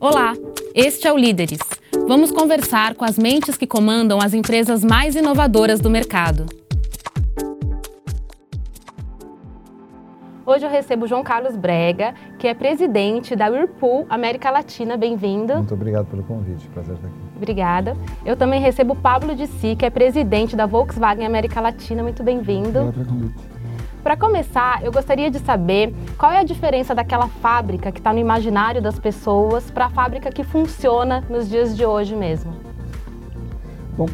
Olá, este é o Líderes. Vamos conversar com as mentes que comandam as empresas mais inovadoras do mercado. Hoje eu recebo João Carlos Brega, que é presidente da Whirlpool América Latina. Bem-vindo. Muito obrigado pelo convite, prazer estar aqui. Obrigada. Eu também recebo Pablo de Si, que é presidente da Volkswagen América Latina. Muito bem-vindo. Obrigado pelo convite. Para começar, eu gostaria de saber qual é a diferença daquela fábrica que está no imaginário das pessoas para a fábrica que funciona nos dias de hoje mesmo. Bom,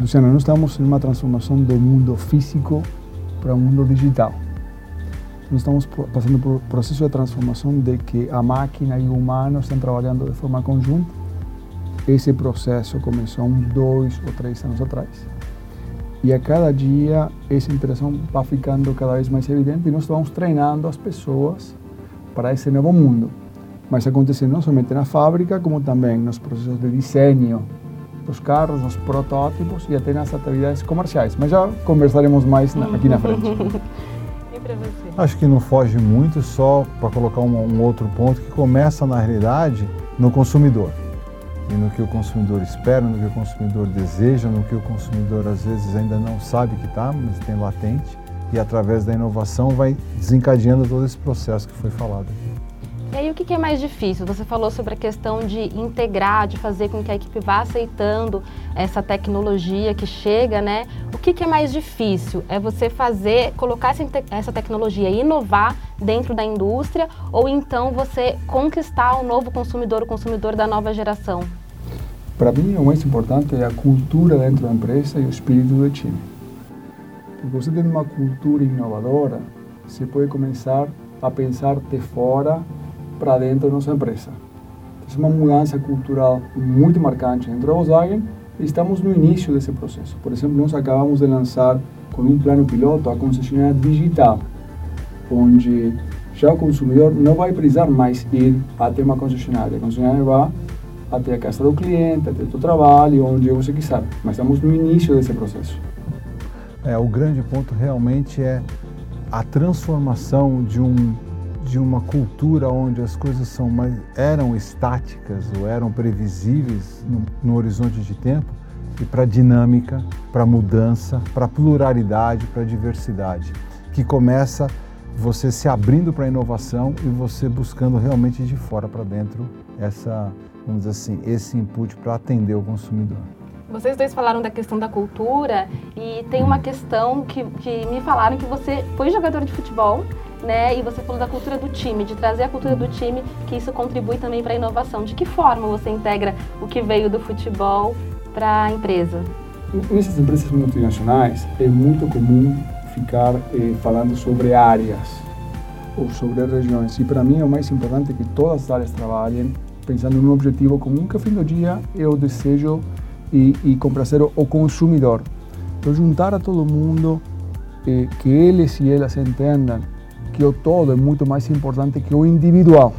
Luciana, nós estamos em uma transformação do mundo físico para o mundo digital. Nós estamos passando por um processo de transformação de que a máquina e o humano estão trabalhando de forma conjunta. Esse processo começou uns dois ou três anos atrás. E a cada dia essa interação vai ficando cada vez mais evidente e nós estamos treinando as pessoas para esse novo mundo. Mas acontece não somente na fábrica, como também nos processos de desenho dos carros, nos protótipos e até nas atividades comerciais. Mas já conversaremos mais na, aqui na frente. e para você? Acho que não foge muito, só para colocar um, um outro ponto que começa na realidade no consumidor e no que o consumidor espera, no que o consumidor deseja, no que o consumidor às vezes ainda não sabe que está, mas tem latente, e através da inovação vai desencadeando todo esse processo que foi falado aqui. E aí, o que é mais difícil? Você falou sobre a questão de integrar, de fazer com que a equipe vá aceitando essa tecnologia que chega, né? O que é mais difícil? É você fazer, colocar essa tecnologia e inovar dentro da indústria ou então você conquistar o novo consumidor, o consumidor da nova geração? Para mim, o mais importante é a cultura dentro da empresa e o espírito do time. Porque você tem uma cultura inovadora, você pode começar a pensar de fora para dentro da nossa empresa. É uma mudança cultural muito marcante dentro da Volkswagen e estamos no início desse processo. Por exemplo, nós acabamos de lançar com um plano piloto a concessionária digital, onde já o consumidor não vai precisar mais ir até uma concessionária. A concessionária vai até a casa do cliente, até o seu trabalho, onde você quiser. Mas estamos no início desse processo. É, o grande ponto realmente é a transformação de um de uma cultura onde as coisas são mais, eram estáticas ou eram previsíveis no, no horizonte de tempo e para dinâmica, para mudança, para pluralidade, para diversidade, que começa você se abrindo para a inovação e você buscando realmente de fora para dentro essa, vamos dizer assim, esse input para atender o consumidor. Vocês dois falaram da questão da cultura e tem uma questão que, que me falaram que você foi jogador de futebol né? E você falou da cultura do time, de trazer a cultura do time, que isso contribui também para a inovação. De que forma você integra o que veio do futebol para a empresa? Nessas empresas multinacionais é muito comum ficar eh, falando sobre áreas ou sobre regiões. E para mim é o mais importante que todas as áreas trabalhem pensando num objetivo comum que, ao fim do dia, é o desejo e, e comprazer o consumidor. Então, juntar a todo mundo, eh, que eles e elas entendam que o todo é muito mais importante que o individual.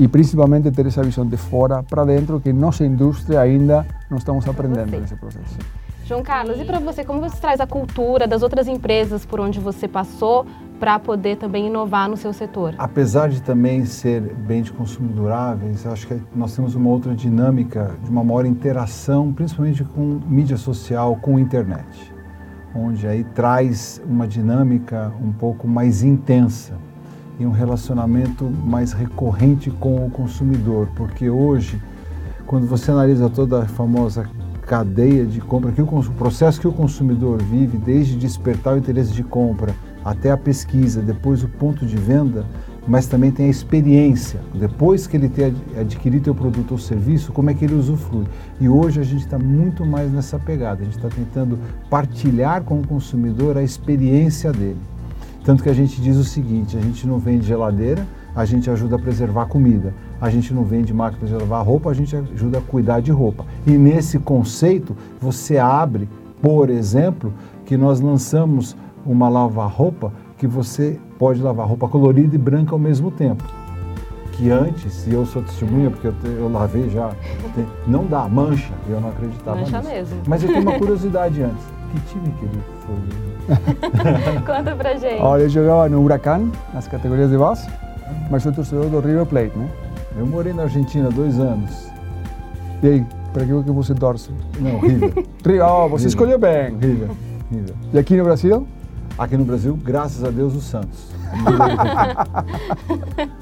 E principalmente ter essa visão de fora para dentro, que nossa indústria ainda não estamos aprendendo nesse processo. João Carlos, e para você, como você traz a cultura das outras empresas por onde você passou para poder também inovar no seu setor? Apesar de também ser bem de consumo duráveis, acho que nós temos uma outra dinâmica de uma maior interação, principalmente com mídia social, com internet onde aí traz uma dinâmica um pouco mais intensa e um relacionamento mais recorrente com o consumidor, porque hoje, quando você analisa toda a famosa cadeia de compra, que o processo que o consumidor vive, desde despertar o interesse de compra até a pesquisa, depois o ponto de venda, mas também tem a experiência. Depois que ele ter adquirido o produto ou serviço, como é que ele usufrui. E hoje a gente está muito mais nessa pegada. A gente está tentando partilhar com o consumidor a experiência dele. Tanto que a gente diz o seguinte: a gente não vende geladeira, a gente ajuda a preservar comida. A gente não vende máquina de lavar roupa, a gente ajuda a cuidar de roupa. E nesse conceito, você abre, por exemplo, que nós lançamos uma lava-roupa que você pode lavar roupa colorida e branca ao mesmo tempo. Que antes, e eu sou testemunha porque eu, eu lavei já, tem, não dá, mancha, eu não acreditava mancha nisso. mesmo. Mas eu tenho uma curiosidade antes. Que time que ele foi? Conta pra gente. Olha, eu jogava no Huracan, nas categorias de base. Mas sou torcedor do River Plate, né? Eu morei na Argentina dois anos. E aí, para que você torce? Não, River. oh, você River. escolheu bem. River. River. E aqui no Brasil? Aqui no Brasil, graças a Deus, o Santos.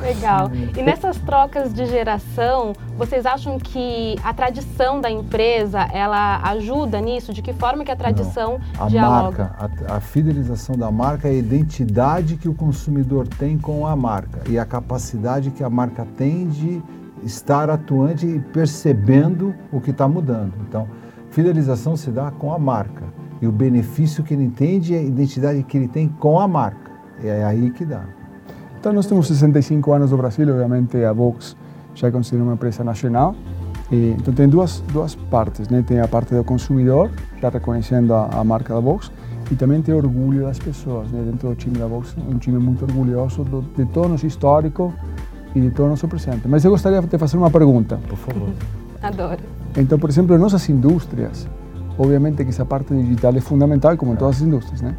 Legal. E nessas trocas de geração, vocês acham que a tradição da empresa ela ajuda nisso? De que forma que a tradição Não. a dialoga? Marca, a, a, fidelização da marca é a identidade que o consumidor tem com a marca e a capacidade que a marca tem de estar atuante e percebendo o que está mudando. Então, fidelização se dá com a marca e o benefício que ele entende e a identidade que ele tem com a marca. É aí que dá. Então, nós temos 65 anos no Brasil, obviamente a Vox já é considerada uma empresa nacional. E, então, tem duas, duas partes, né? Tem a parte do consumidor, já reconhecendo a, a marca da Vox, e também tem orgulho das pessoas, né? Dentro do time da Vox, um time muito orgulhoso do, de todo o nosso histórico e de todo o nosso presente. Mas eu gostaria de fazer uma pergunta. Por favor. Adoro. Então, por exemplo, em nossas indústrias, obviamente que essa parte digital é fundamental, como em todas as indústrias, né?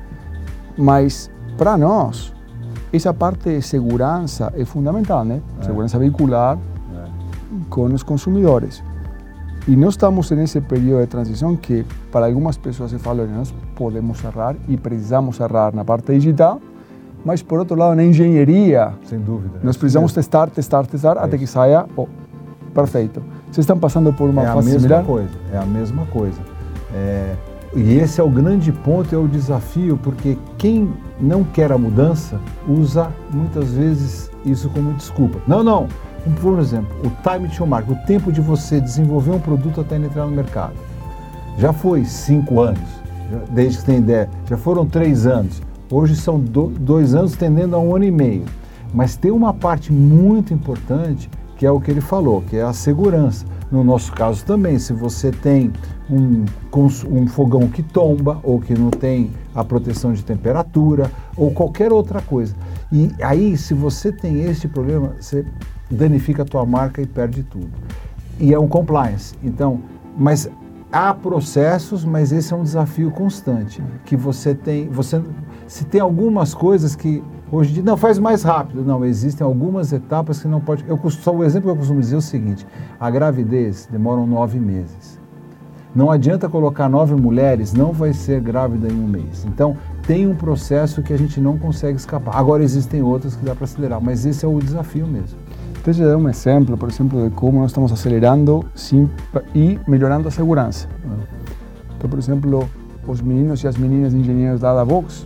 Mas, para nós, essa parte de segurança é fundamental, né? É. Segurança veicular é. com os consumidores. E nós estamos nesse período de transição que, para algumas pessoas, se fala que nós podemos errar e precisamos errar na parte digital, mas, por outro lado, na engenharia, sem dúvida, nós precisamos testar, testar, testar, até que saia oh, perfeito. Vocês estão passando por uma é fase mesma similar? Coisa, é a mesma coisa. É, e esse é o grande ponto, é o desafio, porque quem não quer a mudança usa muitas vezes isso como desculpa. Não, não. Por exemplo, o time to market, o tempo de você desenvolver um produto até entrar no mercado. Já foi cinco anos, desde que tem ideia. Já foram três anos. Hoje são dois anos, tendendo a um ano e meio. Mas tem uma parte muito importante que é o que ele falou, que é a segurança. No nosso caso também, se você tem um, um fogão que tomba ou que não tem a proteção de temperatura ou qualquer outra coisa. E aí, se você tem este problema, você danifica a tua marca e perde tudo. E é um compliance. Então, mas há processos, mas esse é um desafio constante que você tem. Você se tem algumas coisas que hoje em dia não faz mais rápido, não existem algumas etapas que não pode. Eu só o exemplo que eu costumo dizer é o seguinte: a gravidez demora nove meses. Não adianta colocar nove mulheres, não vai ser grávida em um mês. Então tem um processo que a gente não consegue escapar. Agora existem outras que dá para acelerar, mas esse é o desafio mesmo. Você já deu um exemplo, por exemplo, de como nós estamos acelerando sim, e melhorando a segurança. Então, por exemplo, os meninos e as meninas engenheiros da Vox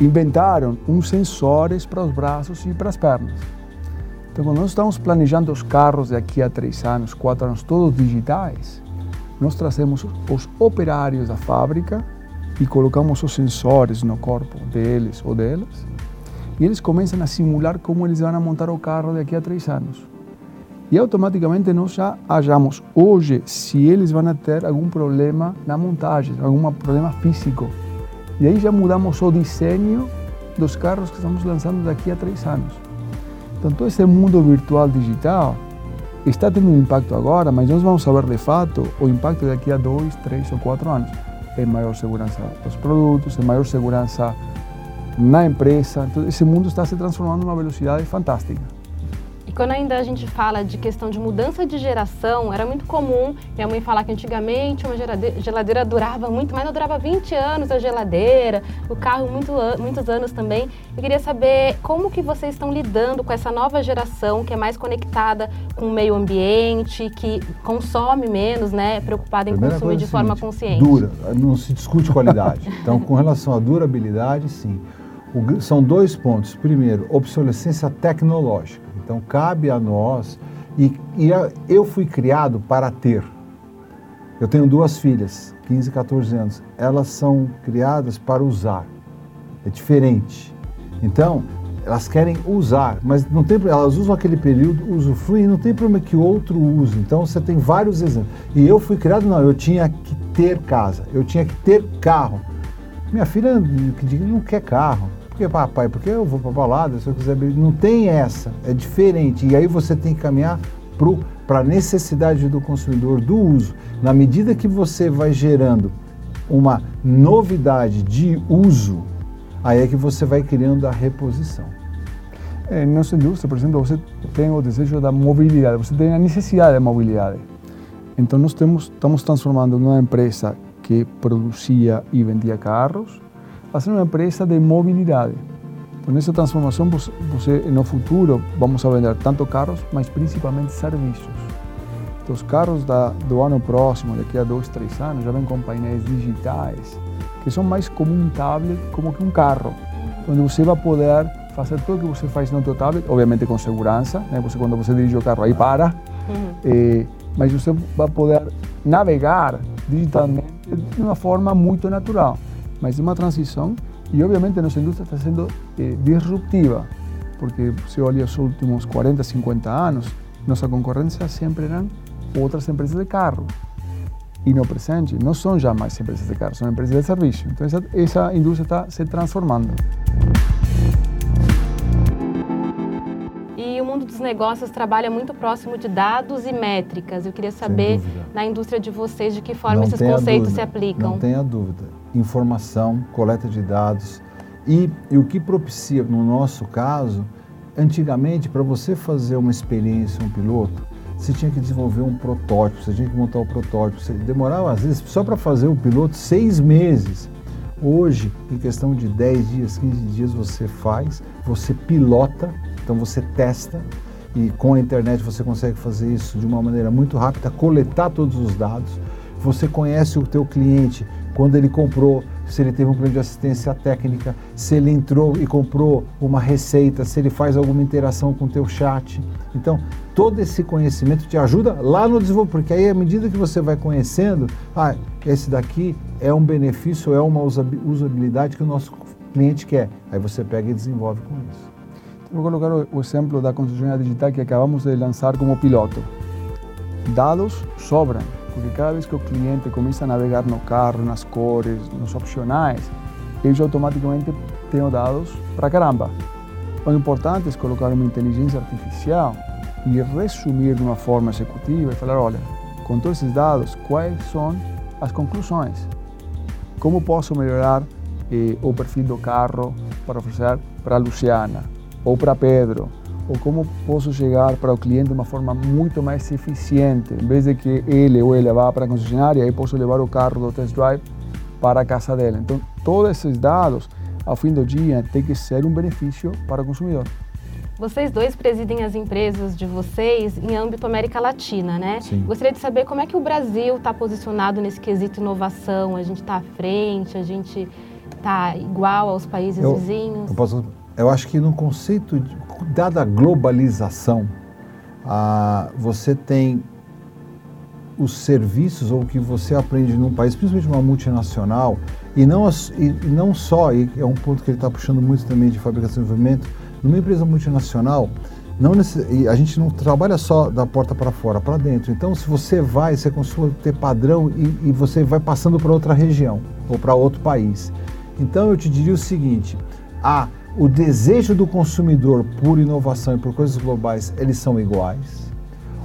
inventaram uns sensores para os braços e para as pernas. Então, quando nós estamos planejando os carros daqui a três anos, quatro anos, todos digitais, nós trazemos os operários da fábrica e colocamos os sensores no corpo deles ou delas e eles começam a simular como eles vão montar o carro daqui a três anos. E automaticamente nós já achamos hoje se eles vão ter algum problema na montagem, algum problema físico. E aí já mudamos o desenho dos carros que estamos lançando daqui a três anos. Então todo esse mundo virtual digital está tendo um impacto agora, mas nós vamos saber de fato o impacto daqui a dois, três ou quatro anos. É maior segurança dos produtos, é maior segurança na empresa. Então, esse mundo está se transformando numa velocidade fantástica. E quando ainda a gente fala de questão de mudança de geração, era muito comum minha mãe falar que antigamente uma geladeira durava muito mais, não durava 20 anos a geladeira, o carro muito, muitos anos também. Eu queria saber como que vocês estão lidando com essa nova geração que é mais conectada com o meio ambiente, que consome menos, né, preocupada em Primeira consumir de é forma seguinte, consciente. Dura, não se discute qualidade. então, com relação à durabilidade, sim. O, são dois pontos. Primeiro, obsolescência tecnológica. Então, cabe a nós. E, e eu fui criado para ter. Eu tenho duas filhas, 15 e 14 anos. Elas são criadas para usar. É diferente. Então, elas querem usar, mas não tem, elas usam aquele período, usufruem, não tem problema que outro use. Então você tem vários exemplos. E eu fui criado, não, eu tinha que ter casa, eu tinha que ter carro. Minha filha não quer carro. Por que, papai? Porque eu vou para balada, se eu quiser beber. Não tem essa, é diferente. E aí você tem que caminhar para a necessidade do consumidor do uso. Na medida que você vai gerando uma novidade de uso, aí é que você vai criando a reposição. em nossa indústria, por exemplo, você tem o desejo da mobilidade, você tem a necessidade de mobilidade. Então nós temos, estamos transformando uma empresa que produzia e vendia carros a ser uma empresa de mobilidade. Então nessa transformação você, no futuro vamos a vender tanto carros, mas principalmente serviços. Então, os carros da, do ano próximo, daqui a dois, três anos, já vêm com painéis digitais, que são mais como um tablet, como que um carro, onde você vai poder fazer tudo o que você faz no seu tablet, obviamente com segurança, né? Você quando você dirige o carro aí para, uhum. eh, mas você vai poder navegar digitalmente de uma forma muito natural. Mas é uma transição e obviamente nossa indústria está sendo eh, disruptiva, porque se olha os últimos 40, 50 anos, nossa concorrência sempre eram outras empresas de carro. E no presente não são já mais empresas de carro, são empresas de serviço. Então essa, essa indústria está se transformando. mundo dos negócios trabalha muito próximo de dados e métricas. Eu queria saber, na indústria de vocês, de que forma Não esses conceitos se aplicam. Não tenha dúvida. Informação, coleta de dados. E, e o que propicia, no nosso caso, antigamente, para você fazer uma experiência, um piloto, você tinha que desenvolver um protótipo, você tinha que montar o um protótipo. Você demorava, às vezes, só para fazer o piloto, seis meses. Hoje, em questão de 10 dias, 15 dias, você faz, você pilota então você testa e com a internet você consegue fazer isso de uma maneira muito rápida, coletar todos os dados. Você conhece o teu cliente quando ele comprou, se ele teve um problema de assistência técnica, se ele entrou e comprou uma receita, se ele faz alguma interação com o teu chat. Então, todo esse conhecimento te ajuda lá no desenvolvimento, porque aí à medida que você vai conhecendo, ah, esse daqui é um benefício, é uma usabilidade que o nosso cliente quer. Aí você pega e desenvolve com isso. Vou colocar o exemplo da concessionária digital que acabamos de lançar como piloto. Dados sobram, porque cada vez que o cliente começa a navegar no carro, nas cores, nos opcionais, já automaticamente tenho dados para caramba. O importante é colocar uma inteligência artificial e resumir de uma forma executiva e falar, olha, com todos esses dados, quais são as conclusões? Como posso melhorar eh, o perfil do carro para oferecer para Luciana? ou para Pedro, ou como posso chegar para o cliente de uma forma muito mais eficiente, em vez de que ele ou ela vá para a concessionária, eu posso levar o carro do test drive para a casa dele. Então, todos esses dados, ao fim do dia, tem que ser um benefício para o consumidor. Vocês dois presidem as empresas de vocês em âmbito América Latina, né? Sim. Gostaria de saber como é que o Brasil está posicionado nesse quesito inovação. A gente está à frente, a gente está igual aos países eu, vizinhos? Eu posso eu acho que no conceito, de, dada a globalização, ah, você tem os serviços ou o que você aprende num país, principalmente uma multinacional, e não, e não só, e é um ponto que ele está puxando muito também de fabricação e desenvolvimento, numa empresa multinacional, não a gente não trabalha só da porta para fora, para dentro. Então, se você vai, você consegue ter padrão e, e você vai passando para outra região ou para outro país. Então, eu te diria o seguinte: a o desejo do consumidor por inovação e por coisas globais, eles são iguais.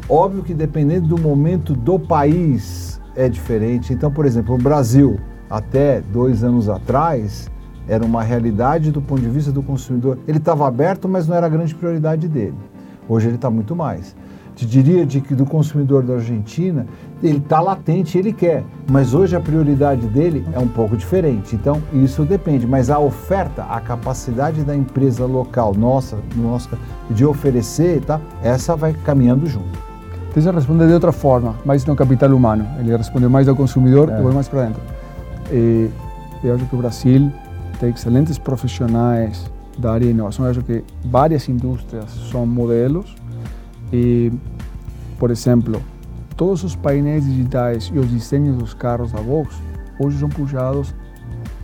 Óbvio que dependendo do momento do país é diferente. Então, por exemplo, o Brasil, até dois anos atrás, era uma realidade do ponto de vista do consumidor. Ele estava aberto, mas não era a grande prioridade dele. Hoje ele está muito mais te diria de que do consumidor da Argentina, ele está latente, ele quer, mas hoje a prioridade dele é um pouco diferente. Então, isso depende, mas a oferta, a capacidade da empresa local, nossa, nossa de oferecer, tá? essa vai caminhando junto. Deixa eu responder de outra forma, mais no capital humano. Ele respondeu mais ao consumidor, é. eu vou mais para dentro. E, eu acho que o Brasil tem excelentes profissionais da área de inovação. Eu acho que várias indústrias são modelos e, por exemplo, todos os painéis digitais e os desenhos dos carros da Volks hoje são puxados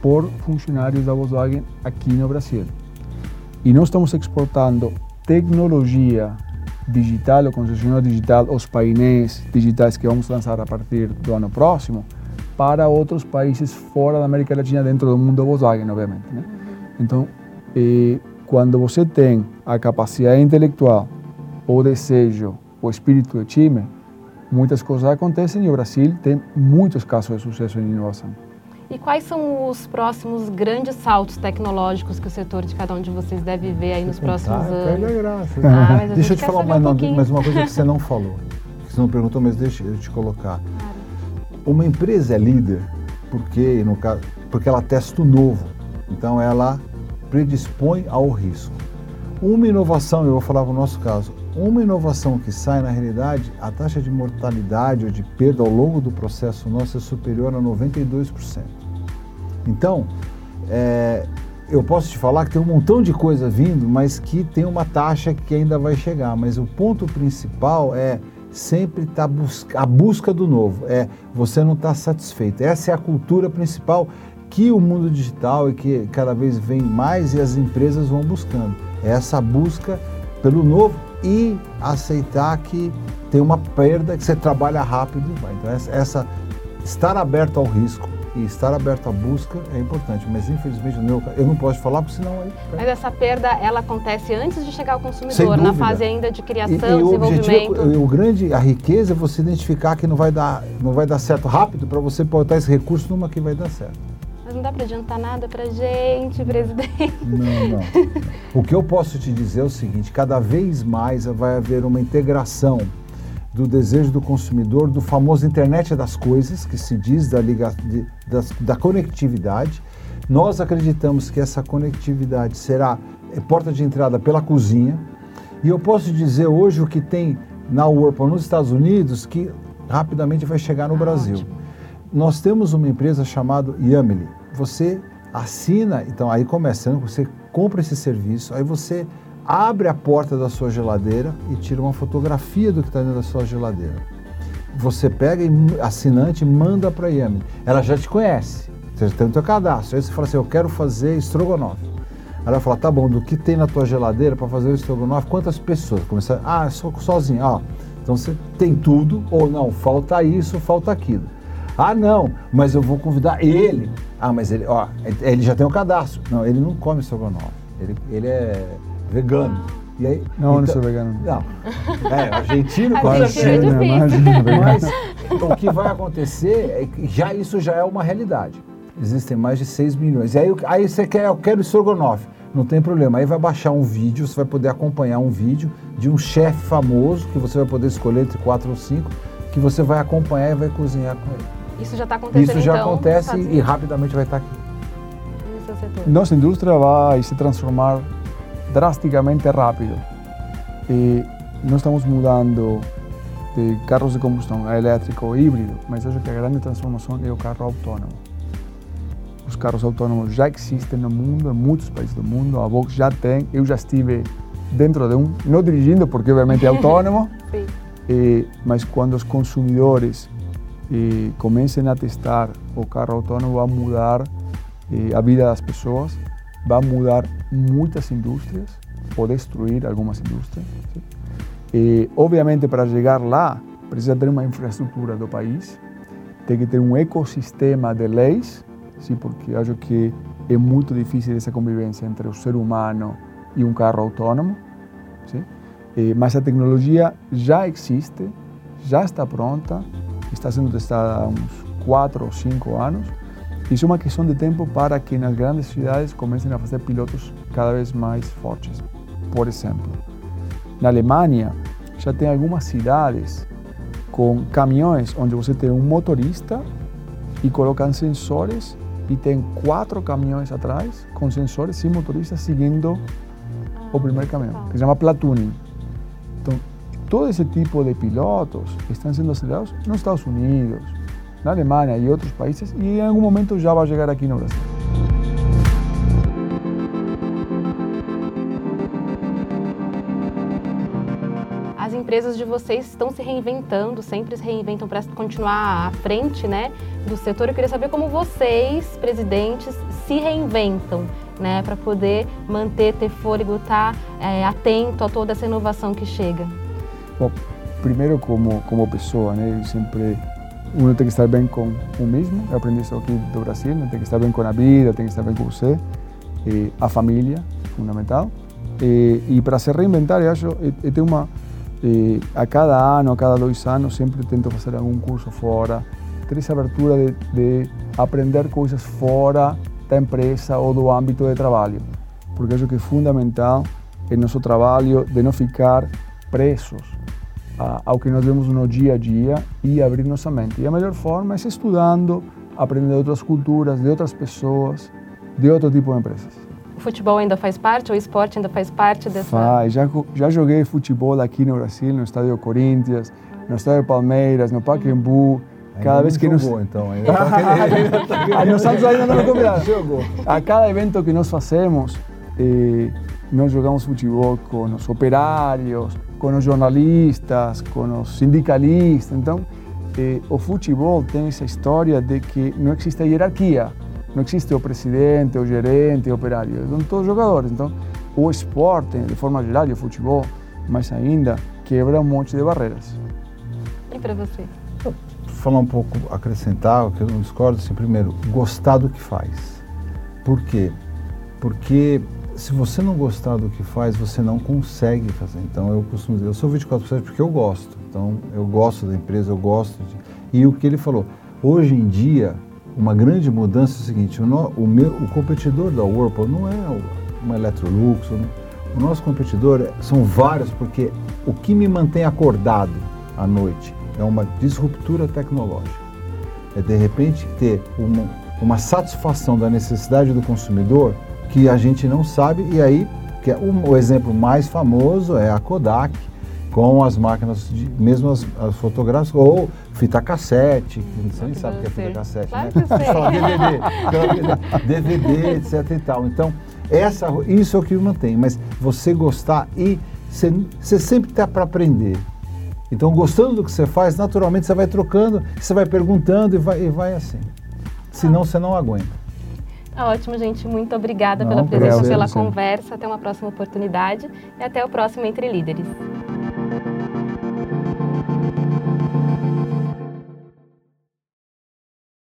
por funcionários da Volkswagen aqui no Brasil. E nós estamos exportando tecnologia digital, ou concessionária digital, os painéis digitais que vamos lançar a partir do ano próximo, para outros países fora da América Latina, dentro do mundo Volkswagen, obviamente. Né? Então, eh, quando você tem a capacidade intelectual o desejo, o espírito de time, muitas coisas acontecem e o Brasil tem muitos casos de sucesso em inovação. E quais são os próximos grandes saltos tecnológicos que o setor de cada um de vocês deve ver aí nos próximos ah, anos? É graça. Ah, deixa eu te falar mais, um mais uma coisa que você não falou. Que você não perguntou, mas deixa eu te colocar. Claro. Uma empresa é líder porque, no caso, porque ela testa o novo. Então ela predispõe ao risco. Uma inovação, eu vou falar no nosso caso, uma inovação que sai na realidade, a taxa de mortalidade ou de perda ao longo do processo nosso é superior a 92%. Então, é, eu posso te falar que tem um montão de coisa vindo, mas que tem uma taxa que ainda vai chegar. Mas o ponto principal é sempre tá busca, a busca do novo. É você não está satisfeito. Essa é a cultura principal que o mundo digital e que cada vez vem mais e as empresas vão buscando. É essa busca pelo novo e aceitar que tem uma perda, que você trabalha rápido e vai. Então essa, estar aberto ao risco e estar aberto à busca é importante, mas infelizmente meu, eu não posso falar, porque senão aí... Mas essa perda, ela acontece antes de chegar ao consumidor, na fase ainda de criação, e, e desenvolvimento... O, o grande, a riqueza é você identificar que não vai dar, não vai dar certo rápido para você botar esse recurso numa que vai dar certo. Dá para adiantar nada para gente, presidente. Não, não. O que eu posso te dizer é o seguinte, cada vez mais vai haver uma integração do desejo do consumidor, do famoso internet das coisas, que se diz da, liga, de, da, da conectividade. Nós acreditamos que essa conectividade será é, porta de entrada pela cozinha. E eu posso dizer hoje o que tem na Whirlpool nos Estados Unidos que rapidamente vai chegar no ah, Brasil. Ótimo. Nós temos uma empresa chamada Yamily. Você assina, então aí começa, você compra esse serviço, aí você abre a porta da sua geladeira e tira uma fotografia do que está dentro da sua geladeira. Você pega assinante manda para a Yami. Ela já te conhece, você tem o teu cadastro. Aí você fala assim, eu quero fazer estrogonofe. Ela vai falar, tá bom, do que tem na tua geladeira para fazer o estrogonofe, quantas pessoas? Começar, ah, sou sozinho. Ah, então você tem tudo, ou não, falta isso, falta aquilo. Ah, não, mas eu vou convidar ele. Ah, mas ele, ó, ele já tem o cadastro. Não, ele não come estrogonofe. Ele, ele é vegano. E aí, não, então, não sou vegano. Não. É, argentino com argentino. É Mas o que vai acontecer é que já, isso já é uma realidade. Existem mais de 6 milhões. E aí, aí você quer, eu quero estrogonofe. Não tem problema. Aí vai baixar um vídeo, você vai poder acompanhar um vídeo de um chefe famoso, que você vai poder escolher entre quatro ou cinco, que você vai acompanhar e vai cozinhar com ele. Isso já está acontecendo Isso já então, acontece e rapidamente vai estar aqui. Nossa indústria vai se transformar drasticamente rápido. E não estamos mudando de carros de combustão a elétrico ou híbrido, mas acho que a grande transformação é o carro autônomo. Os carros autônomos já existem no mundo, em muitos países do mundo, a Vox já tem, eu já estive dentro de um, não dirigindo porque obviamente é autônomo, e, mas quando os consumidores e, comecem a testar o carro autônomo vai mudar e, a vida das pessoas vai mudar muitas indústrias ou destruir algumas indústrias. E, obviamente, para chegar lá, precisa ter uma infraestrutura do país, tem que ter um ecossistema de leis, sim, porque acho que é muito difícil essa convivência entre o ser humano e um carro autônomo. Sim? E, mas a tecnologia já existe, já está pronta, está sendo testada há uns quatro ou cinco anos isso é uma questão de tempo para que nas grandes cidades comecem a fazer pilotos cada vez mais fortes. Por exemplo, na Alemanha já tem algumas cidades com caminhões onde você tem um motorista e colocam sensores e tem quatro caminhões atrás com sensores e motoristas seguindo o primeiro caminhão, que se chama platooning. Todo esse tipo de pilotos estão sendo acelerados nos Estados Unidos, na Alemanha e outros países e em algum momento já vai chegar aqui no Brasil. As empresas de vocês estão se reinventando, sempre se reinventam para continuar à frente né, do setor. Eu queria saber como vocês, presidentes, se reinventam né, para poder manter, ter fôlego, estar tá, é, atento a toda essa inovação que chega. Bom, primeiro como, como pessoa, né, uno tem que estar bem com o mesmo. Eu aprendi isso aqui do Brasil, né? tem que estar bem com a vida, tem que estar bem com você. E a família, fundamental. E, para se reinventar, acho, eu uma... a cada ano, a cada dois anos, sempre tento fazer algum curso fora, ter essa abertura de, de aprender coisas fora da empresa ou do âmbito de trabalho, porque acho que é fundamental em nosso trabalho de não ficar presos ao que nós vemos no dia a dia e abrir nossa mente. E a melhor forma é estudando, aprendendo de outras culturas, de outras pessoas, de outro tipo de empresas. O futebol ainda faz parte, o esporte ainda faz parte dessa... Faz, já, já joguei futebol aqui no Brasil, no estádio Corinthians, no estádio Palmeiras, no Pacaembu, cada vez que jogou, nos... então, ainda tá Santos ainda não me convidaram. A cada evento que nós fazemos, eh, nós jogamos futebol com os operários, com os jornalistas, com os sindicalistas. Então, eh, o futebol tem essa história de que não existe hierarquia, não existe o presidente, o gerente, o operário, são todos jogadores. Então, o esporte, de forma geral, e o futebol, mais ainda, quebra um monte de barreiras. E para você? falar um pouco, acrescentar, o que eu não discordo, assim, primeiro, gostar do que faz. Por quê? Porque se você não gostar do que faz, você não consegue fazer. Então eu costumo dizer, eu sou 24 por porque eu gosto. Então eu gosto da empresa, eu gosto de... E o que ele falou, hoje em dia, uma grande mudança é o seguinte, o, no, o, meu, o competidor da Whirlpool não é uma Electrolux, o nosso competidor são vários, porque o que me mantém acordado à noite é uma disruptura tecnológica. É de repente ter uma, uma satisfação da necessidade do consumidor que a gente não sabe, e aí que é um, o exemplo mais famoso é a Kodak, com as máquinas, de, mesmo as, as fotográficas, ou fita cassete, que você nem sabe o que é fita cassete, claro né? Que sei. DVD, DVD, etc e tal. Então, essa, isso é o que mantém, mas você gostar e você, você sempre está para aprender. Então, gostando do que você faz, naturalmente você vai trocando, você vai perguntando e vai, e vai assim. Senão ah. você não aguenta. Tá ótimo, gente. Muito obrigada não, pela presença, pela conversa. Até uma próxima oportunidade e até o próximo Entre Líderes.